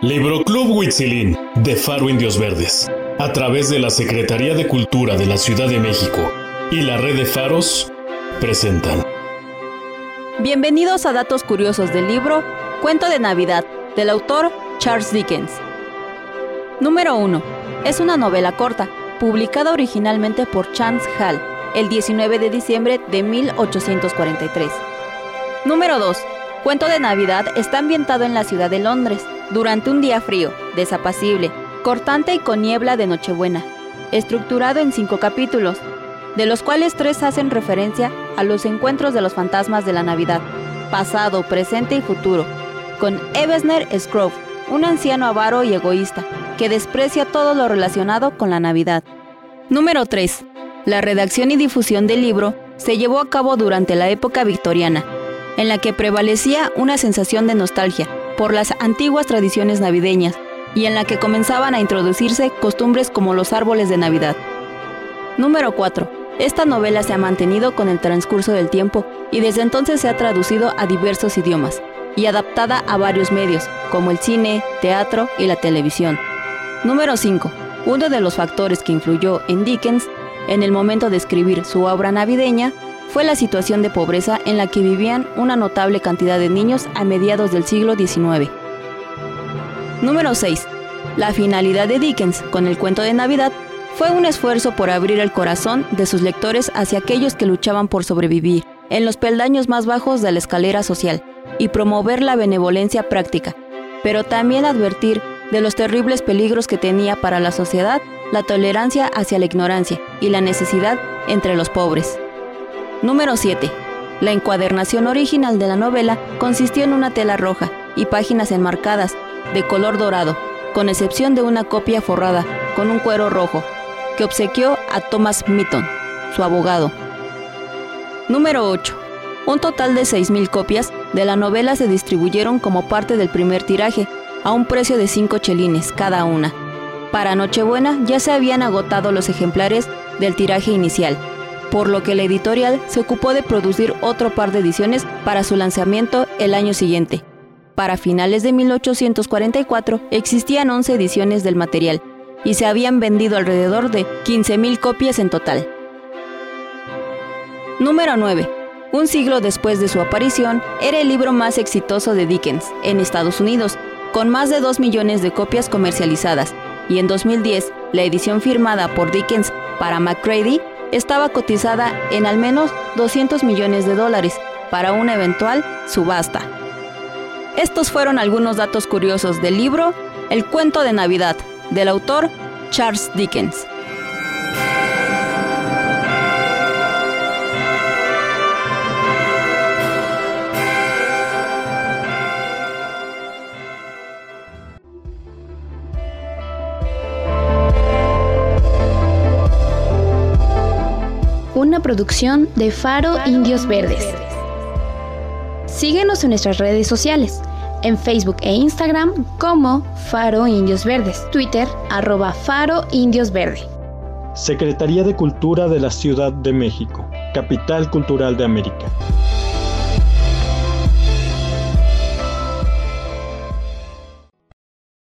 Libro Club Huitzilín de Faro Indios Verdes, a través de la Secretaría de Cultura de la Ciudad de México y la Red de Faros, presentan. Bienvenidos a Datos Curiosos del libro Cuento de Navidad, del autor Charles Dickens. Número 1. Es una novela corta, publicada originalmente por Chance Hall el 19 de diciembre de 1843. Número 2. Cuento de Navidad está ambientado en la ciudad de Londres, durante un día frío, desapacible, cortante y con niebla de Nochebuena, estructurado en cinco capítulos, de los cuales tres hacen referencia a los encuentros de los fantasmas de la Navidad, pasado, presente y futuro, con Ebenezer Scrooge, un anciano avaro y egoísta, que desprecia todo lo relacionado con la Navidad. Número 3. La redacción y difusión del libro se llevó a cabo durante la época victoriana, en la que prevalecía una sensación de nostalgia por las antiguas tradiciones navideñas y en la que comenzaban a introducirse costumbres como los árboles de Navidad. Número 4. Esta novela se ha mantenido con el transcurso del tiempo y desde entonces se ha traducido a diversos idiomas y adaptada a varios medios, como el cine, teatro y la televisión. Número 5. Uno de los factores que influyó en Dickens en el momento de escribir su obra navideña fue la situación de pobreza en la que vivían una notable cantidad de niños a mediados del siglo XIX. Número 6. La finalidad de Dickens con el cuento de Navidad fue un esfuerzo por abrir el corazón de sus lectores hacia aquellos que luchaban por sobrevivir en los peldaños más bajos de la escalera social y promover la benevolencia práctica, pero también advertir de los terribles peligros que tenía para la sociedad la tolerancia hacia la ignorancia y la necesidad entre los pobres. Número 7. La encuadernación original de la novela consistió en una tela roja y páginas enmarcadas de color dorado, con excepción de una copia forrada con un cuero rojo, que obsequió a Thomas Mitton, su abogado. Número 8. Un total de 6.000 copias de la novela se distribuyeron como parte del primer tiraje, a un precio de 5 chelines cada una. Para Nochebuena ya se habían agotado los ejemplares del tiraje inicial, por lo que la editorial se ocupó de producir otro par de ediciones para su lanzamiento el año siguiente. Para finales de 1844 existían 11 ediciones del material y se habían vendido alrededor de 15.000 copias en total. Número 9. Un siglo después de su aparición, era el libro más exitoso de Dickens en Estados Unidos, con más de 2 millones de copias comercializadas, y en 2010, la edición firmada por Dickens para McCready estaba cotizada en al menos 200 millones de dólares para una eventual subasta. Estos fueron algunos datos curiosos del libro El cuento de Navidad, del autor Charles Dickens. Una producción de Faro Indios Verdes. Síguenos en nuestras redes sociales, en Facebook e Instagram como Faro Indios Verdes, Twitter arroba Faro Indios Verde. Secretaría de Cultura de la Ciudad de México, Capital Cultural de América.